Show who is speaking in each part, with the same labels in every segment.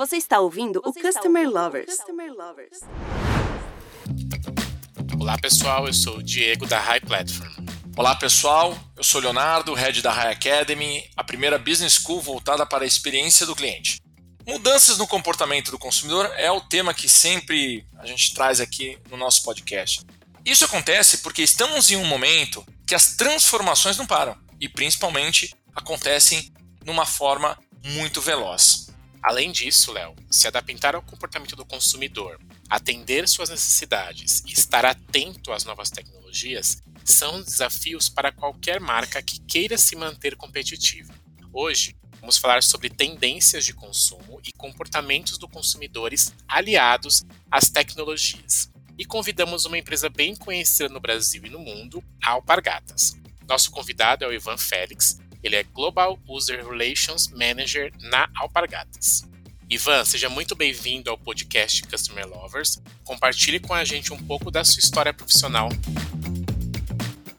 Speaker 1: Você está ouvindo Você o Customer ouvindo Lovers. Customer Lovers.
Speaker 2: Olá pessoal, eu sou o Diego da High Platform.
Speaker 3: Olá pessoal, eu sou Leonardo, head da High Academy, a primeira business school voltada para a experiência do cliente. Mudanças no comportamento do consumidor é o tema que sempre a gente traz aqui no nosso podcast. Isso acontece porque estamos em um momento que as transformações não param e principalmente acontecem numa forma muito veloz.
Speaker 2: Além disso, Léo, se adaptar ao comportamento do consumidor, atender suas necessidades e estar atento às novas tecnologias são desafios para qualquer marca que queira se manter competitiva. Hoje, vamos falar sobre tendências de consumo e comportamentos dos consumidores aliados às tecnologias. E convidamos uma empresa bem conhecida no Brasil e no mundo, a Alpargatas. Nosso convidado é o Ivan Félix, ele é Global User Relations Manager na Alpargatas. Ivan, seja muito bem-vindo ao podcast Customer Lovers. Compartilhe com a gente um pouco da sua história profissional.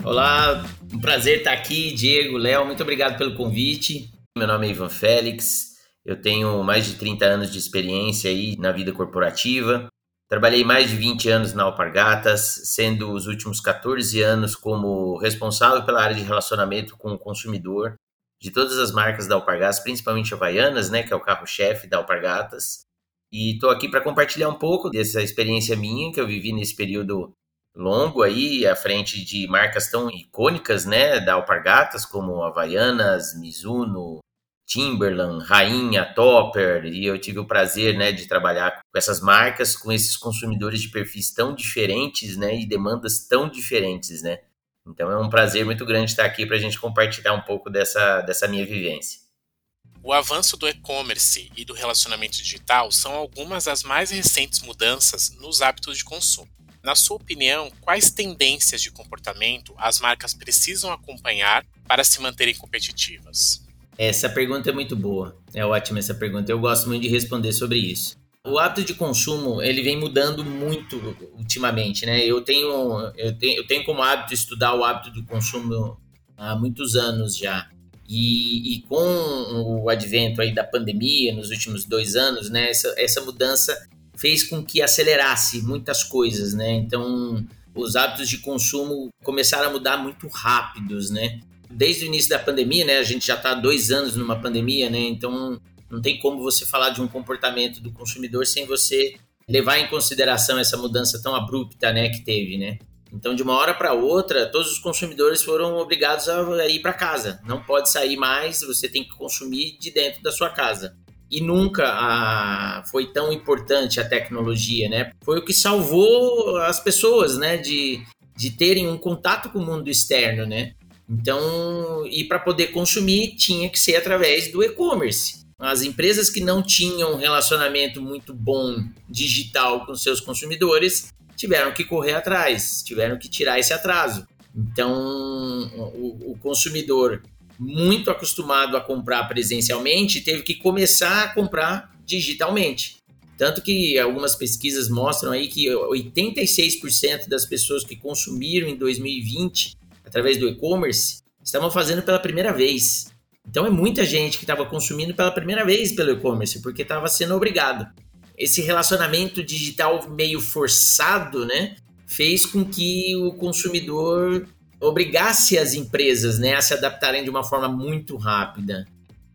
Speaker 4: Olá, um prazer estar aqui, Diego, Léo, muito obrigado pelo convite. Meu nome é Ivan Félix, eu tenho mais de 30 anos de experiência aí na vida corporativa. Trabalhei mais de 20 anos na Alpargatas, sendo os últimos 14 anos como responsável pela área de relacionamento com o consumidor de todas as marcas da Alpargatas, principalmente Havaianas, né, que é o carro-chefe da Alpargatas. E estou aqui para compartilhar um pouco dessa experiência minha que eu vivi nesse período longo aí, à frente de marcas tão icônicas, né, da Alpargatas, como Havaianas, Mizuno, Timberland, Rainha, Topper, e eu tive o prazer, né, de trabalhar com essas marcas, com esses consumidores de perfis tão diferentes, né, e demandas tão diferentes, né. Então é um prazer muito grande estar aqui para a gente compartilhar um pouco dessa, dessa minha vivência.
Speaker 2: O avanço do e-commerce e do relacionamento digital são algumas das mais recentes mudanças nos hábitos de consumo. Na sua opinião, quais tendências de comportamento as marcas precisam acompanhar para se manterem competitivas?
Speaker 4: Essa pergunta é muito boa. É ótima essa pergunta. Eu gosto muito de responder sobre isso. O hábito de consumo, ele vem mudando muito ultimamente, né? Eu tenho, eu tenho, eu tenho como hábito estudar o hábito de consumo há muitos anos já. E, e, com o advento aí da pandemia nos últimos dois anos, né, essa, essa mudança fez com que acelerasse muitas coisas, né? Então, os hábitos de consumo começaram a mudar muito rápidos, né? Desde o início da pandemia, né? A gente já está dois anos numa pandemia, né? Então não tem como você falar de um comportamento do consumidor sem você levar em consideração essa mudança tão abrupta, né, que teve, né? Então, de uma hora para outra, todos os consumidores foram obrigados a ir para casa. Não pode sair mais, você tem que consumir de dentro da sua casa. E nunca a, foi tão importante a tecnologia, né? Foi o que salvou as pessoas, né, de, de terem um contato com o mundo externo, né? Então, e para poder consumir tinha que ser através do e-commerce. As empresas que não tinham um relacionamento muito bom digital com seus consumidores tiveram que correr atrás, tiveram que tirar esse atraso. Então, o, o consumidor muito acostumado a comprar presencialmente teve que começar a comprar digitalmente. Tanto que algumas pesquisas mostram aí que 86% das pessoas que consumiram em 2020 através do e-commerce, estavam fazendo pela primeira vez. Então é muita gente que estava consumindo pela primeira vez pelo e-commerce, porque estava sendo obrigado. Esse relacionamento digital meio forçado, né, fez com que o consumidor obrigasse as empresas, né, a se adaptarem de uma forma muito rápida.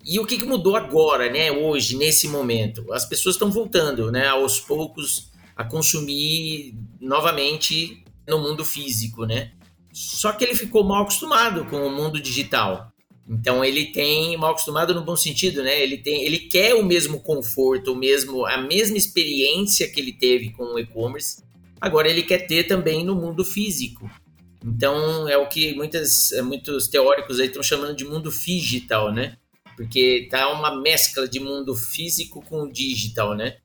Speaker 4: E o que, que mudou agora, né, hoje, nesse momento? As pessoas estão voltando, né, aos poucos a consumir novamente no mundo físico, né? Só que ele ficou mal acostumado com o mundo digital. Então ele tem mal acostumado no bom sentido, né? Ele tem, ele quer o mesmo conforto, o mesmo, a mesma experiência que ele teve com o e-commerce. Agora ele quer ter também no mundo físico. Então é o que muitas, muitos teóricos aí estão chamando de mundo digital, né? Porque tá uma mescla de mundo físico com digital, né?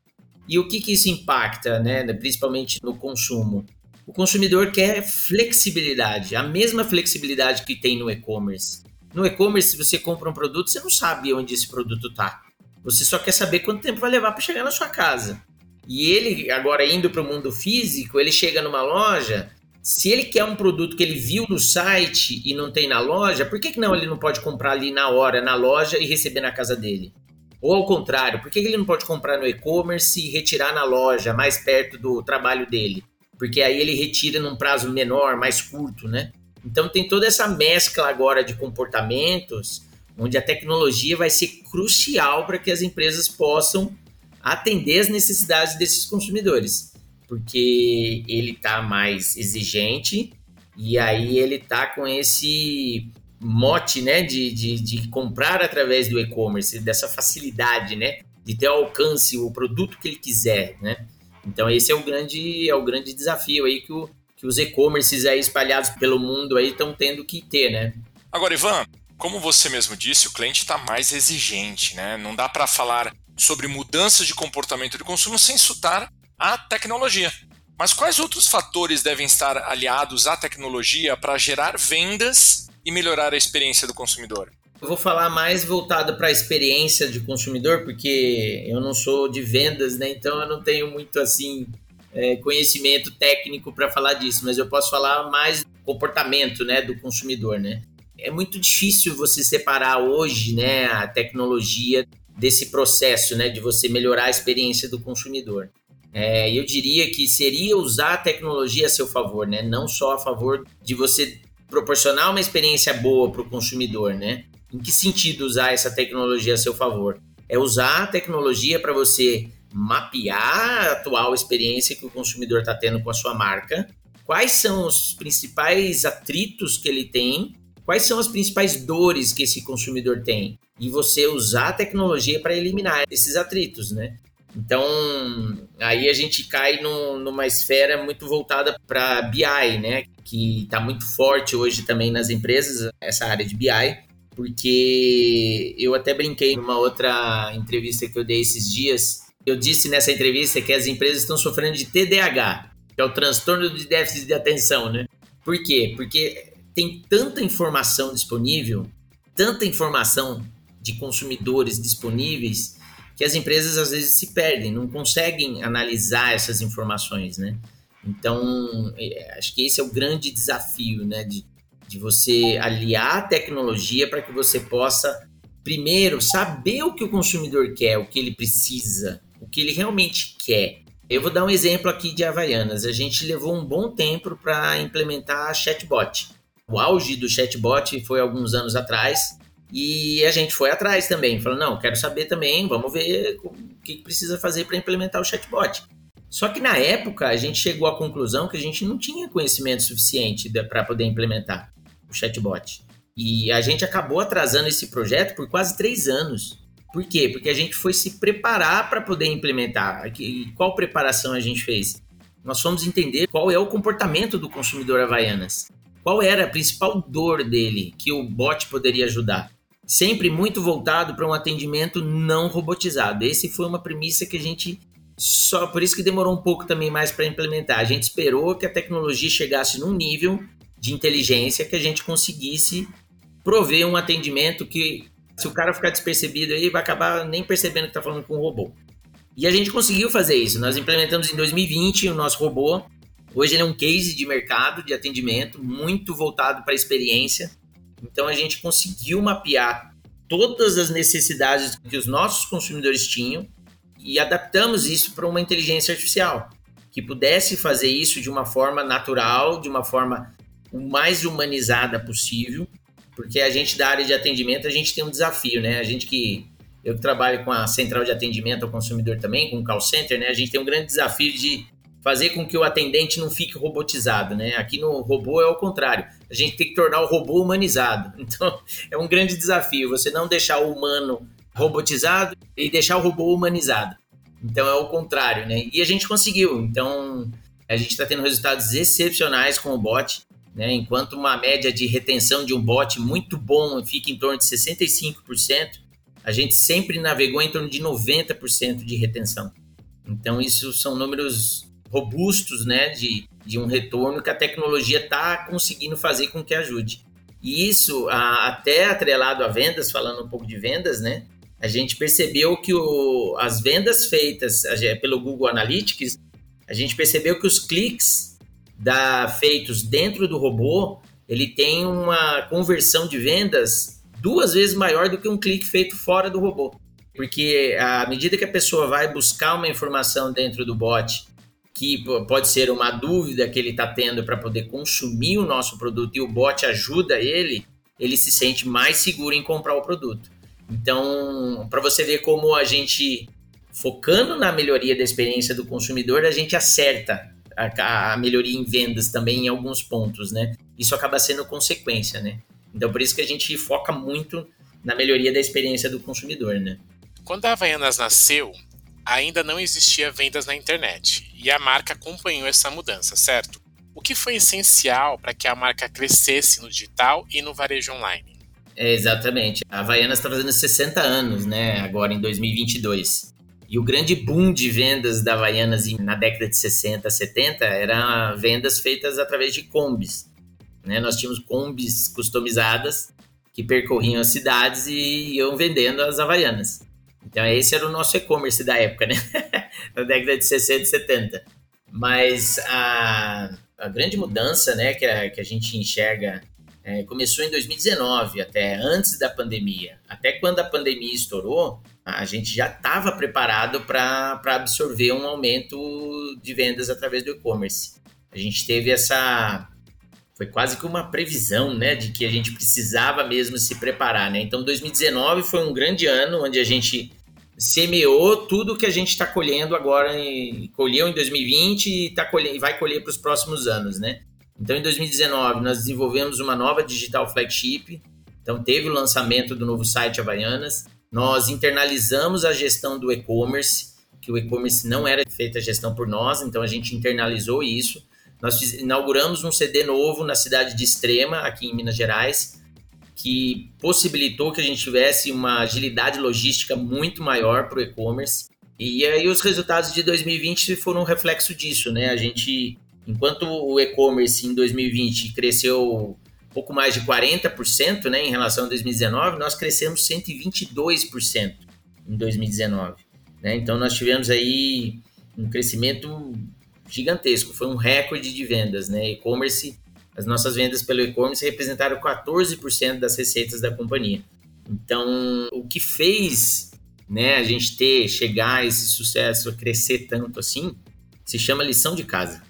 Speaker 4: E o que que isso impacta, né? Principalmente no consumo o consumidor quer flexibilidade, a mesma flexibilidade que tem no e-commerce. No e-commerce, se você compra um produto, você não sabe onde esse produto está. Você só quer saber quanto tempo vai levar para chegar na sua casa. E ele, agora indo para o mundo físico, ele chega numa loja. Se ele quer um produto que ele viu no site e não tem na loja, por que, que não ele não pode comprar ali na hora, na loja e receber na casa dele? Ou ao contrário, por que ele não pode comprar no e-commerce e retirar na loja, mais perto do trabalho dele? Porque aí ele retira num prazo menor, mais curto, né? Então tem toda essa mescla agora de comportamentos, onde a tecnologia vai ser crucial para que as empresas possam atender as necessidades desses consumidores, porque ele está mais exigente e aí ele está com esse mote, né, de, de, de comprar através do e-commerce, dessa facilidade, né, de ter alcance o produto que ele quiser, né. Então esse é o grande é o grande desafio aí que, o, que os e-commerces aí espalhados pelo mundo aí estão tendo que ter, né.
Speaker 3: Agora, Ivan, como você mesmo disse, o cliente está mais exigente, né? Não dá para falar sobre mudanças de comportamento de consumo sem citar a tecnologia. Mas quais outros fatores devem estar aliados à tecnologia para gerar vendas e melhorar a experiência do consumidor?
Speaker 4: Eu vou falar mais voltado para a experiência de consumidor, porque eu não sou de vendas, né? Então eu não tenho muito assim é, conhecimento técnico para falar disso, mas eu posso falar mais comportamento, né, do consumidor, né? É muito difícil você separar hoje, né, a tecnologia desse processo, né, de você melhorar a experiência do consumidor. É, eu diria que seria usar a tecnologia a seu favor, né, não só a favor de você proporcionar uma experiência boa para o consumidor, né? Em que sentido usar essa tecnologia a seu favor? É usar a tecnologia para você mapear a atual experiência que o consumidor está tendo com a sua marca, quais são os principais atritos que ele tem, quais são as principais dores que esse consumidor tem, e você usar a tecnologia para eliminar esses atritos, né? Então, aí a gente cai numa esfera muito voltada para BI, né? Que está muito forte hoje também nas empresas, essa área de BI, porque eu até brinquei numa outra entrevista que eu dei esses dias. Eu disse nessa entrevista que as empresas estão sofrendo de TDAH, que é o transtorno de déficit de atenção, né? Por quê? Porque tem tanta informação disponível, tanta informação de consumidores disponíveis que as empresas às vezes se perdem, não conseguem analisar essas informações, né? Então, é, acho que esse é o grande desafio, né? De, de você aliar a tecnologia para que você possa, primeiro, saber o que o consumidor quer, o que ele precisa, o que ele realmente quer. Eu vou dar um exemplo aqui de Havaianas. A gente levou um bom tempo para implementar a chatbot. O auge do chatbot foi alguns anos atrás e a gente foi atrás também, falou: não, quero saber também, vamos ver o que precisa fazer para implementar o chatbot. Só que na época a gente chegou à conclusão que a gente não tinha conhecimento suficiente para poder implementar o chatbot. E a gente acabou atrasando esse projeto por quase três anos. Por quê? Porque a gente foi se preparar para poder implementar. E qual preparação a gente fez? Nós fomos entender qual é o comportamento do consumidor Havaianas. Qual era a principal dor dele que o bot poderia ajudar? sempre muito voltado para um atendimento não robotizado. Esse foi uma premissa que a gente só por isso que demorou um pouco também mais para implementar. A gente esperou que a tecnologia chegasse num nível de inteligência que a gente conseguisse prover um atendimento que se o cara ficar despercebido aí vai acabar nem percebendo que está falando com um robô. E a gente conseguiu fazer isso. Nós implementamos em 2020 o nosso robô. Hoje ele é um case de mercado de atendimento muito voltado para a experiência. Então a gente conseguiu mapear todas as necessidades que os nossos consumidores tinham e adaptamos isso para uma inteligência artificial que pudesse fazer isso de uma forma natural, de uma forma o mais humanizada possível, porque a gente da área de atendimento a gente tem um desafio, né? A gente que eu trabalho com a central de atendimento ao consumidor também, com o call center, né? A gente tem um grande desafio de fazer com que o atendente não fique robotizado, né? Aqui no robô é o contrário. A gente tem que tornar o robô humanizado. Então, é um grande desafio você não deixar o humano robotizado e deixar o robô humanizado. Então, é o contrário, né? E a gente conseguiu. Então, a gente está tendo resultados excepcionais com o bot, né? Enquanto uma média de retenção de um bot muito bom fica em torno de 65%, a gente sempre navegou em torno de 90% de retenção. Então, isso são números robustos, né, de, de um retorno que a tecnologia está conseguindo fazer com que ajude. E isso, a, até atrelado a vendas, falando um pouco de vendas, né, a gente percebeu que o, as vendas feitas pelo Google Analytics, a gente percebeu que os cliques da, feitos dentro do robô, ele tem uma conversão de vendas duas vezes maior do que um clique feito fora do robô. Porque à medida que a pessoa vai buscar uma informação dentro do bot, que pode ser uma dúvida que ele está tendo para poder consumir o nosso produto e o bot ajuda ele, ele se sente mais seguro em comprar o produto. Então, para você ver como a gente, focando na melhoria da experiência do consumidor, a gente acerta a, a melhoria em vendas também em alguns pontos, né? Isso acaba sendo consequência, né? Então, por isso que a gente foca muito na melhoria da experiência do consumidor, né?
Speaker 2: Quando a Havaianas nasceu, ainda não existia vendas na internet e a marca acompanhou essa mudança, certo? O que foi essencial para que a marca crescesse no digital e no varejo online?
Speaker 4: É, exatamente. A Havaianas está fazendo 60 anos, né? Agora em 2022. E o grande boom de vendas da Havaianas na década de 60, 70 eram vendas feitas através de combis. Né? Nós tínhamos combis customizadas que percorriam as cidades e iam vendendo as Havaianas. Então, esse era o nosso e-commerce da época, né? Na década de 60 e 70. Mas a, a grande mudança né, que, a, que a gente enxerga é, começou em 2019, até antes da pandemia. Até quando a pandemia estourou, a gente já estava preparado para absorver um aumento de vendas através do e-commerce. A gente teve essa. Foi quase que uma previsão, né, de que a gente precisava mesmo se preparar, né? Então, 2019 foi um grande ano onde a gente semeou tudo que a gente está colhendo agora, e colheu em 2020 e, tá colhendo, e vai colher para os próximos anos, né? Então, em 2019, nós desenvolvemos uma nova digital flagship. Então, teve o lançamento do novo site Havaianas. Nós internalizamos a gestão do e-commerce, que o e-commerce não era feita a gestão por nós, então a gente internalizou isso. Nós inauguramos um CD novo na cidade de Extrema, aqui em Minas Gerais, que possibilitou que a gente tivesse uma agilidade logística muito maior para o e-commerce. E aí os resultados de 2020 foram um reflexo disso, né? A gente, enquanto o e-commerce em 2020 cresceu pouco mais de 40%, né, em relação a 2019, nós crescemos 122% em 2019, né? Então nós tivemos aí um crescimento gigantesco, foi um recorde de vendas, né? E-commerce as nossas vendas pelo e-commerce representaram 14% das receitas da companhia. Então, o que fez né, a gente ter, chegar a esse sucesso, crescer tanto assim, se chama lição de casa.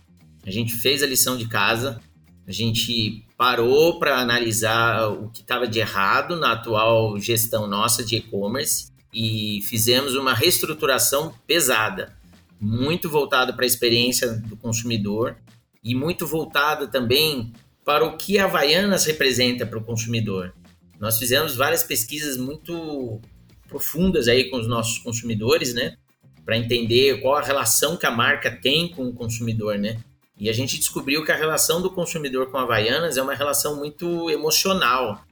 Speaker 4: A gente fez a lição de casa, a gente parou para analisar o que estava de errado na atual gestão nossa de e-commerce e fizemos uma reestruturação pesada, muito voltada para a experiência do consumidor e muito voltada também para o que a Havaianas representa para o consumidor. Nós fizemos várias pesquisas muito profundas aí com os nossos consumidores, né? Para entender qual a relação que a marca tem com o consumidor, né? E a gente descobriu que a relação do consumidor com a Havaianas é uma relação muito emocional.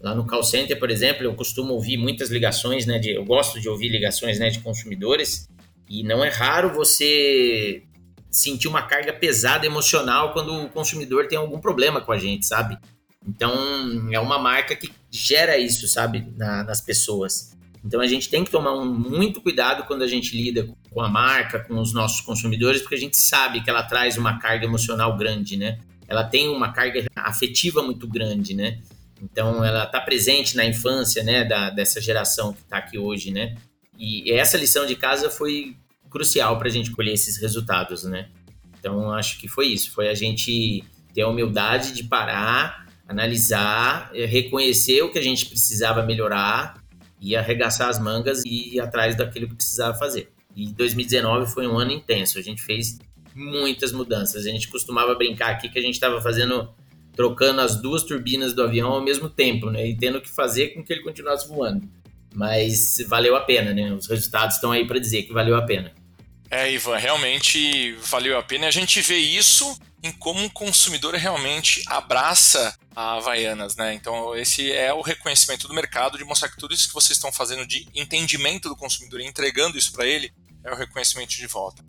Speaker 4: Lá no call center, por exemplo, eu costumo ouvir muitas ligações, né? De, eu gosto de ouvir ligações né, de consumidores. E não é raro você sentir uma carga pesada emocional quando o consumidor tem algum problema com a gente, sabe? Então, é uma marca que gera isso, sabe, na, nas pessoas. Então, a gente tem que tomar um, muito cuidado quando a gente lida com a marca, com os nossos consumidores, porque a gente sabe que ela traz uma carga emocional grande, né? Ela tem uma carga afetiva muito grande, né? Então, ela está presente na infância, né, da, dessa geração que está aqui hoje, né? E essa lição de casa foi crucial para a gente colher esses resultados, né? Então, acho que foi isso. Foi a gente ter a humildade de parar, analisar, eh, reconhecer o que a gente precisava melhorar e arregaçar as mangas e ir atrás daquilo que precisava fazer. E 2019 foi um ano intenso. A gente fez muitas mudanças. A gente costumava brincar aqui que a gente estava fazendo, trocando as duas turbinas do avião ao mesmo tempo, né? E tendo que fazer com que ele continuasse voando. Mas valeu a pena, né? Os resultados estão aí para dizer que valeu a pena.
Speaker 3: É, Ivan, realmente valeu a pena. A gente vê isso em como o consumidor realmente abraça a Havaianas, né? Então, esse é o reconhecimento do mercado de mostrar que tudo isso que vocês estão fazendo de entendimento do consumidor e entregando isso para ele é o reconhecimento de volta.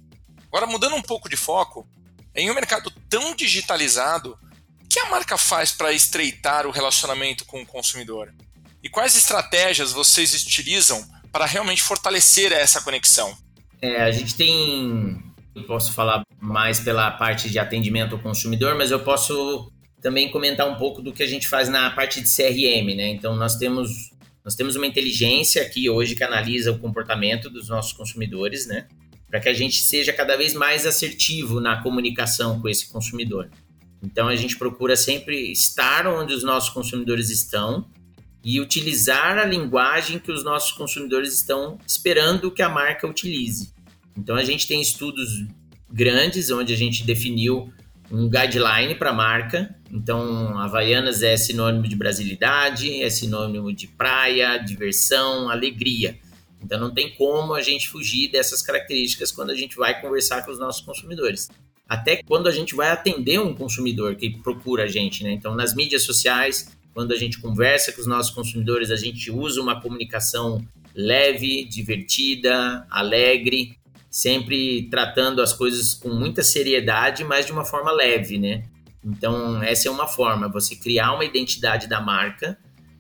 Speaker 3: Agora, mudando um pouco de foco, em um mercado tão digitalizado, o que a marca faz para estreitar o relacionamento com o consumidor? E quais estratégias vocês utilizam para realmente fortalecer essa conexão?
Speaker 4: É, a gente tem. Eu posso falar mais pela parte de atendimento ao consumidor, mas eu posso também comentar um pouco do que a gente faz na parte de CRM, né? Então, nós temos Nós temos uma inteligência aqui hoje que analisa o comportamento dos nossos consumidores, né? Para que a gente seja cada vez mais assertivo na comunicação com esse consumidor. Então a gente procura sempre estar onde os nossos consumidores estão e utilizar a linguagem que os nossos consumidores estão esperando que a marca utilize. Então a gente tem estudos grandes onde a gente definiu um guideline para a marca. Então, Havaianas é sinônimo de brasilidade, é sinônimo de praia, diversão, alegria. Então, não tem como a gente fugir dessas características quando a gente vai conversar com os nossos consumidores. Até quando a gente vai atender um consumidor que procura a gente, né? Então, nas mídias sociais, quando a gente conversa com os nossos consumidores, a gente usa uma comunicação leve, divertida, alegre, sempre tratando as coisas com muita seriedade, mas de uma forma leve, né? Então, essa é uma forma, você criar uma identidade da marca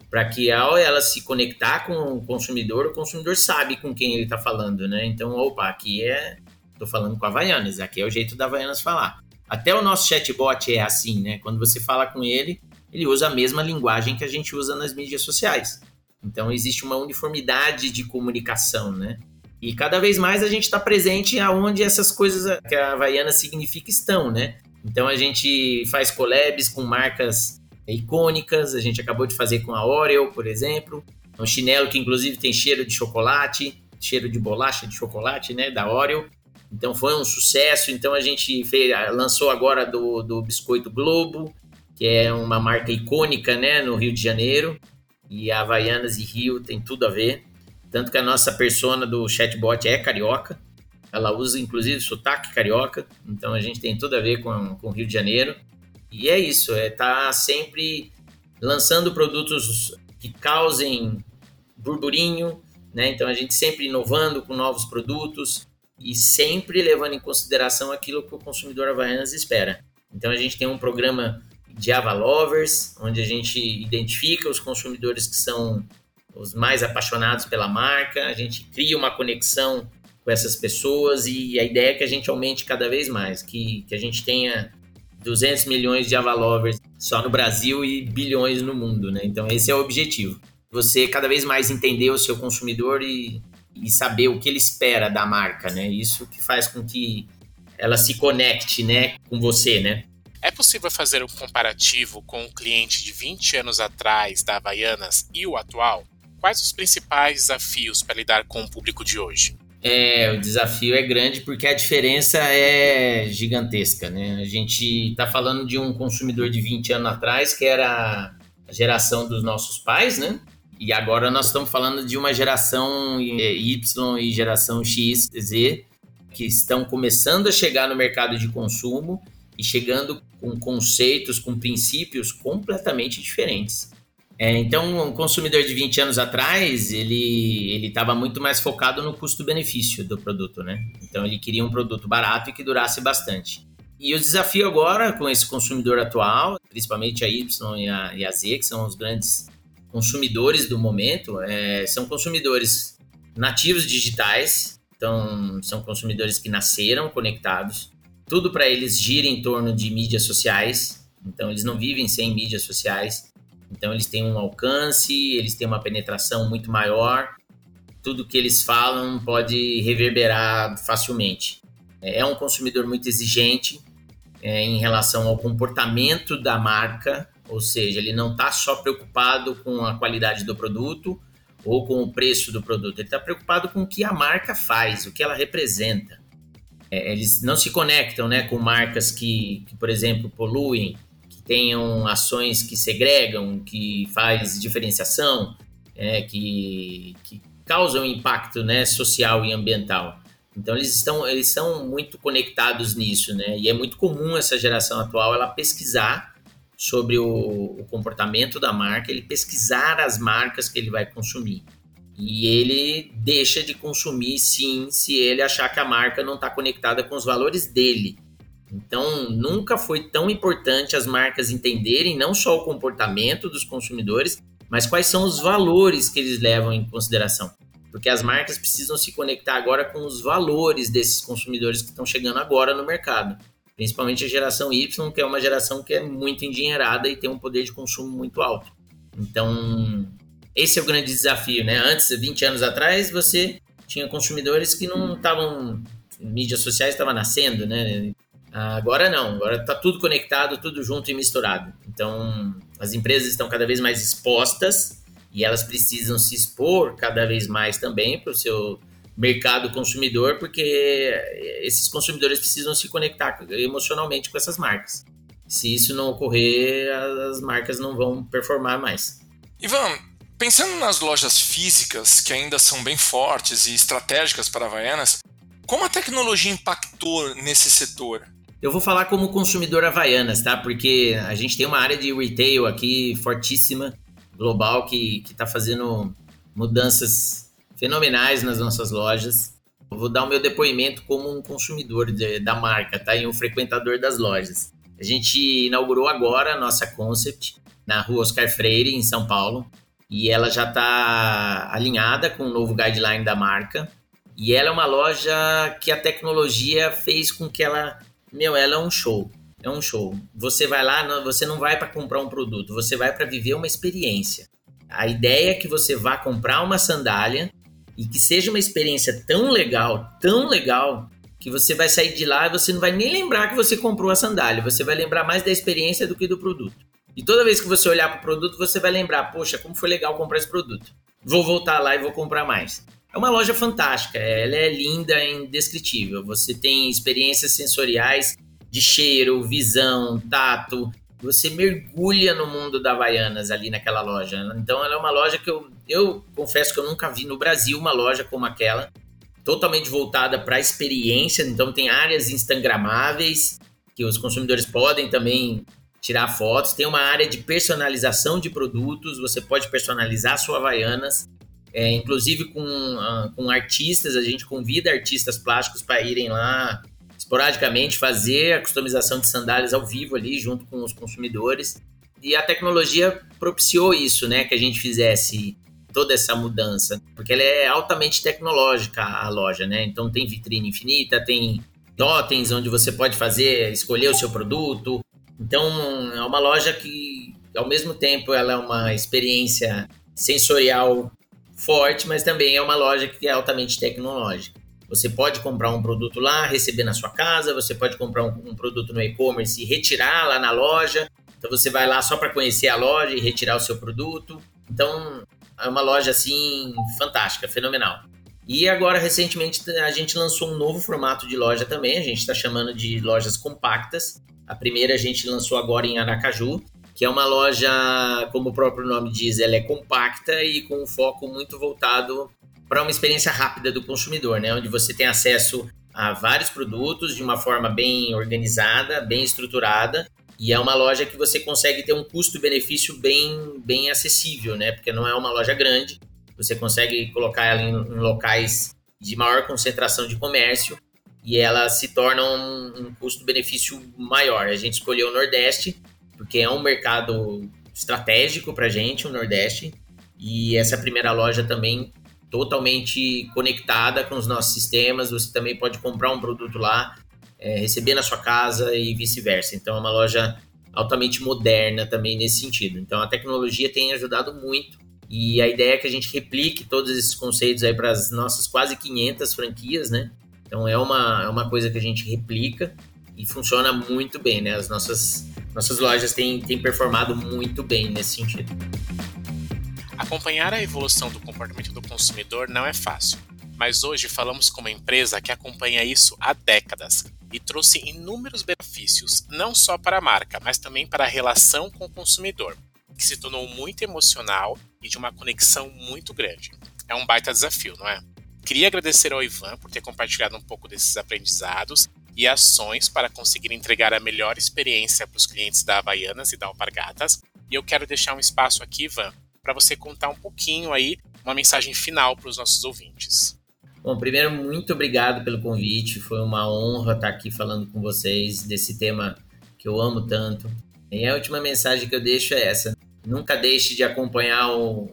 Speaker 4: para que ao ela se conectar com o consumidor, o consumidor sabe com quem ele está falando, né? Então, opa, aqui é... Estou falando com a Havaianas, aqui é o jeito da Havaianas falar. Até o nosso chatbot é assim, né? Quando você fala com ele, ele usa a mesma linguagem que a gente usa nas mídias sociais. Então, existe uma uniformidade de comunicação, né? E cada vez mais a gente está presente aonde essas coisas que a Havaiana significa estão, né? Então a gente faz collabs com marcas icônicas, a gente acabou de fazer com a Oreo, por exemplo, um chinelo que inclusive tem cheiro de chocolate, cheiro de bolacha de chocolate, né, da Oreo. Então foi um sucesso. Então a gente fez, lançou agora do, do Biscoito Globo, que é uma marca icônica, né, no Rio de Janeiro. E a Havaianas e Rio tem tudo a ver. Tanto que a nossa persona do chatbot é carioca. Ela usa, inclusive, sotaque carioca. Então, a gente tem tudo a ver com, com o Rio de Janeiro. E é isso, é tá sempre lançando produtos que causem burburinho, né? Então, a gente sempre inovando com novos produtos e sempre levando em consideração aquilo que o consumidor havaianas espera. Então, a gente tem um programa de Ava Lovers, onde a gente identifica os consumidores que são os mais apaixonados pela marca, a gente cria uma conexão com essas pessoas e a ideia é que a gente aumente cada vez mais, que, que a gente tenha 200 milhões de Avalovers só no Brasil e bilhões no mundo, né? Então esse é o objetivo. Você cada vez mais entender o seu consumidor e, e saber o que ele espera da marca, né? Isso que faz com que ela se conecte, né, com você, né?
Speaker 2: É possível fazer um comparativo com o cliente de 20 anos atrás da Havaianas e o atual? quais os principais desafios para lidar com o público de hoje?
Speaker 4: É, o desafio é grande porque a diferença é gigantesca, né? A gente está falando de um consumidor de 20 anos atrás, que era a geração dos nossos pais, né? E agora nós estamos falando de uma geração Y e geração X, Z, que estão começando a chegar no mercado de consumo e chegando com conceitos, com princípios completamente diferentes. É, então, um consumidor de 20 anos atrás, ele estava muito mais focado no custo-benefício do produto, né? Então, ele queria um produto barato e que durasse bastante. E o desafio agora com esse consumidor atual, principalmente a Y e a, e a Z, que são os grandes consumidores do momento, é, são consumidores nativos digitais, então são consumidores que nasceram conectados, tudo para eles gira em torno de mídias sociais, então eles não vivem sem mídias sociais. Então eles têm um alcance, eles têm uma penetração muito maior. Tudo que eles falam pode reverberar facilmente. É, é um consumidor muito exigente é, em relação ao comportamento da marca, ou seja, ele não está só preocupado com a qualidade do produto ou com o preço do produto, ele está preocupado com o que a marca faz, o que ela representa. É, eles não se conectam né, com marcas que, que, por exemplo, poluem, tenham ações que segregam, que faz diferenciação, é, que, que causam impacto né, social e ambiental. Então eles estão eles são muito conectados nisso, né? E é muito comum essa geração atual ela pesquisar sobre o, o comportamento da marca, ele pesquisar as marcas que ele vai consumir. E ele deixa de consumir sim se ele achar que a marca não está conectada com os valores dele. Então, nunca foi tão importante as marcas entenderem não só o comportamento dos consumidores, mas quais são os valores que eles levam em consideração. Porque as marcas precisam se conectar agora com os valores desses consumidores que estão chegando agora no mercado. Principalmente a geração Y, que é uma geração que é muito endinheirada e tem um poder de consumo muito alto. Então, esse é o grande desafio, né? Antes, 20 anos atrás, você tinha consumidores que não estavam mídias sociais estava nascendo, né? Agora não, agora está tudo conectado, tudo junto e misturado. Então, as empresas estão cada vez mais expostas e elas precisam se expor cada vez mais também para o seu mercado consumidor, porque esses consumidores precisam se conectar emocionalmente com essas marcas. Se isso não ocorrer, as marcas não vão performar mais.
Speaker 3: Ivan, pensando nas lojas físicas, que ainda são bem fortes e estratégicas para Havaianas, como a tecnologia impactou nesse setor?
Speaker 4: Eu vou falar como consumidor Havaianas, tá? Porque a gente tem uma área de retail aqui fortíssima, global, que está fazendo mudanças fenomenais nas nossas lojas. Eu vou dar o meu depoimento como um consumidor de, da marca, tá? E um frequentador das lojas. A gente inaugurou agora a nossa Concept na rua Oscar Freire, em São Paulo. E ela já está alinhada com o novo guideline da marca. E ela é uma loja que a tecnologia fez com que ela. Meu, ela é um show. É um show. Você vai lá, você não vai para comprar um produto, você vai para viver uma experiência. A ideia é que você vá comprar uma sandália e que seja uma experiência tão legal, tão legal, que você vai sair de lá e você não vai nem lembrar que você comprou a sandália, você vai lembrar mais da experiência do que do produto. E toda vez que você olhar para o produto, você vai lembrar, poxa, como foi legal comprar esse produto. Vou voltar lá e vou comprar mais. É uma loja fantástica, ela é linda indescritível. Você tem experiências sensoriais de cheiro, visão, tato. Você mergulha no mundo da Havaianas ali naquela loja. Então ela é uma loja que eu, eu confesso que eu nunca vi no Brasil uma loja como aquela, totalmente voltada para a experiência. Então tem áreas instagramáveis que os consumidores podem também tirar fotos. Tem uma área de personalização de produtos, você pode personalizar sua Havaianas é, inclusive com, uh, com artistas, a gente convida artistas plásticos para irem lá esporadicamente fazer a customização de sandálias ao vivo ali junto com os consumidores. E a tecnologia propiciou isso, né, que a gente fizesse toda essa mudança, porque ela é altamente tecnológica a loja, né? Então tem vitrine infinita, tem totens onde você pode fazer, escolher o seu produto. Então é uma loja que ao mesmo tempo ela é uma experiência sensorial forte, mas também é uma loja que é altamente tecnológica. Você pode comprar um produto lá, receber na sua casa, você pode comprar um, um produto no e-commerce e retirar lá na loja. Então você vai lá só para conhecer a loja e retirar o seu produto. Então é uma loja assim fantástica, fenomenal. E agora recentemente a gente lançou um novo formato de loja também, a gente está chamando de lojas compactas. A primeira a gente lançou agora em Aracaju, que é uma loja, como o próprio nome diz, ela é compacta e com um foco muito voltado para uma experiência rápida do consumidor, né? Onde você tem acesso a vários produtos de uma forma bem organizada, bem estruturada, e é uma loja que você consegue ter um custo-benefício bem, bem acessível, né? Porque não é uma loja grande, você consegue colocar ela em, em locais de maior concentração de comércio e ela se torna um, um custo-benefício maior. A gente escolheu o Nordeste porque é um mercado estratégico para a gente, o Nordeste, e essa primeira loja também totalmente conectada com os nossos sistemas. Você também pode comprar um produto lá, é, receber na sua casa e vice-versa. Então é uma loja altamente moderna também nesse sentido. Então a tecnologia tem ajudado muito e a ideia é que a gente replique todos esses conceitos aí para as nossas quase 500 franquias, né? Então é uma, é uma coisa que a gente replica e funciona muito bem, né? As nossas nossas lojas têm, têm performado muito bem nesse sentido.
Speaker 2: Acompanhar a evolução do comportamento do consumidor não é fácil, mas hoje falamos com uma empresa que acompanha isso há décadas e trouxe inúmeros benefícios, não só para a marca, mas também para a relação com o consumidor, que se tornou muito emocional e de uma conexão muito grande. É um baita desafio, não é? Queria agradecer ao Ivan por ter compartilhado um pouco desses aprendizados e ações para conseguir entregar a melhor experiência para os clientes da Havaianas e da Alpargatas. E eu quero deixar um espaço aqui, Ivan, para você contar um pouquinho aí, uma mensagem final para os nossos ouvintes.
Speaker 4: Bom, primeiro, muito obrigado pelo convite. Foi uma honra estar aqui falando com vocês desse tema que eu amo tanto. E a última mensagem que eu deixo é essa: nunca deixe de acompanhar o,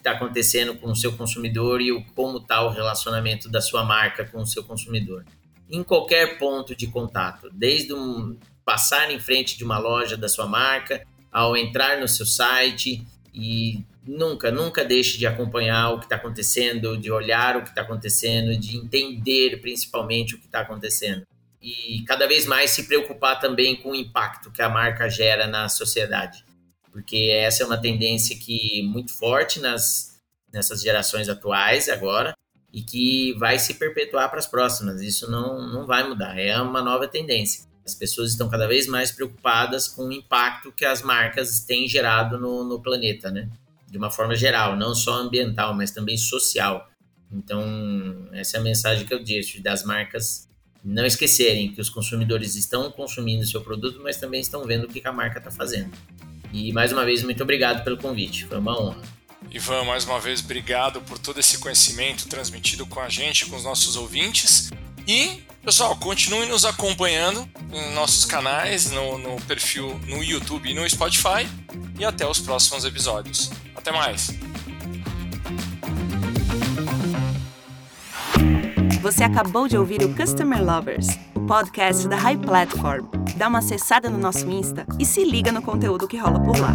Speaker 4: está acontecendo com o seu consumidor e o, como está o relacionamento da sua marca com o seu consumidor em qualquer ponto de contato, desde um passar em frente de uma loja da sua marca, ao entrar no seu site e nunca, nunca deixe de acompanhar o que está acontecendo, de olhar o que está acontecendo, de entender principalmente o que está acontecendo. E cada vez mais se preocupar também com o impacto que a marca gera na sociedade. Porque essa é uma tendência que muito forte nas, nessas gerações atuais agora e que vai se perpetuar para as próximas. Isso não, não vai mudar, é uma nova tendência. As pessoas estão cada vez mais preocupadas com o impacto que as marcas têm gerado no, no planeta, né? De uma forma geral, não só ambiental, mas também social. Então, essa é a mensagem que eu deixo das marcas não esquecerem que os consumidores estão consumindo seu produto, mas também estão vendo o que a marca está fazendo. E mais uma vez, muito obrigado pelo convite, foi uma honra.
Speaker 3: Ivan, mais uma vez, obrigado por todo esse conhecimento transmitido com a gente, com os nossos ouvintes. E, pessoal, continue nos acompanhando em nossos canais, no, no perfil no YouTube e no Spotify. E até os próximos episódios. Até mais!
Speaker 1: Você acabou de ouvir o Customer Lovers, o podcast da High Platform. Dá uma acessada no nosso Insta e se liga no conteúdo que rola por lá.